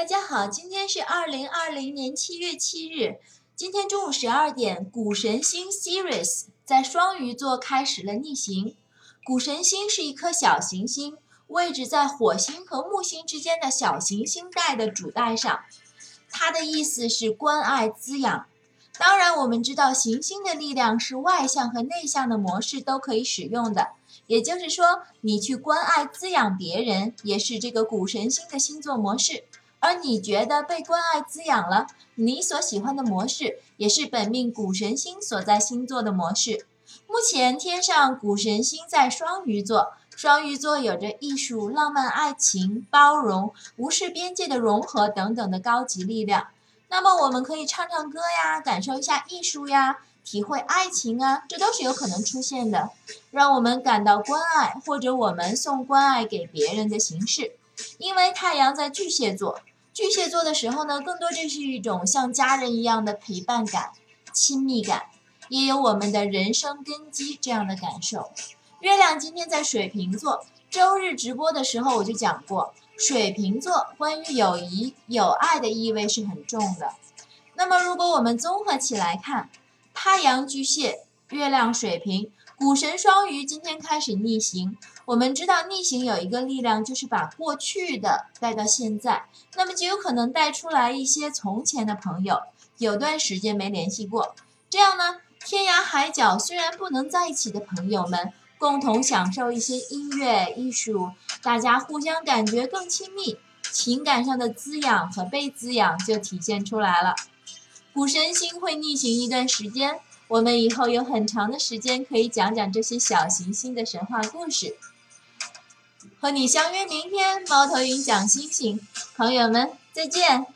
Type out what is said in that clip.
大家好，今天是二零二零年七月七日。今天中午十二点，谷神星 Sirius 在双鱼座开始了逆行。谷神星是一颗小行星，位置在火星和木星之间的小行星带的主带上。它的意思是关爱滋养。当然，我们知道行星的力量是外向和内向的模式都可以使用的。也就是说，你去关爱滋养别人，也是这个谷神星的星座模式。而你觉得被关爱滋养了，你所喜欢的模式也是本命谷神星所在星座的模式。目前天上谷神星在双鱼座，双鱼座有着艺术、浪漫、爱情、包容、无视边界的融合等等的高级力量。那么我们可以唱唱歌呀，感受一下艺术呀，体会爱情啊，这都是有可能出现的，让我们感到关爱，或者我们送关爱给别人的形式。因为太阳在巨蟹座。巨蟹座的时候呢，更多这是一种像家人一样的陪伴感、亲密感，也有我们的人生根基这样的感受。月亮今天在水瓶座，周日直播的时候我就讲过，水瓶座关于友谊、友爱的意味是很重的。那么如果我们综合起来看，太阳巨蟹，月亮水瓶。股神双鱼今天开始逆行，我们知道逆行有一个力量，就是把过去的带到现在，那么就有可能带出来一些从前的朋友，有段时间没联系过，这样呢，天涯海角虽然不能在一起的朋友们，共同享受一些音乐艺术，大家互相感觉更亲密，情感上的滋养和被滋养就体现出来了。股神星会逆行一段时间。我们以后有很长的时间可以讲讲这些小行星的神话故事，和你相约明天，猫头鹰讲星星，朋友们再见。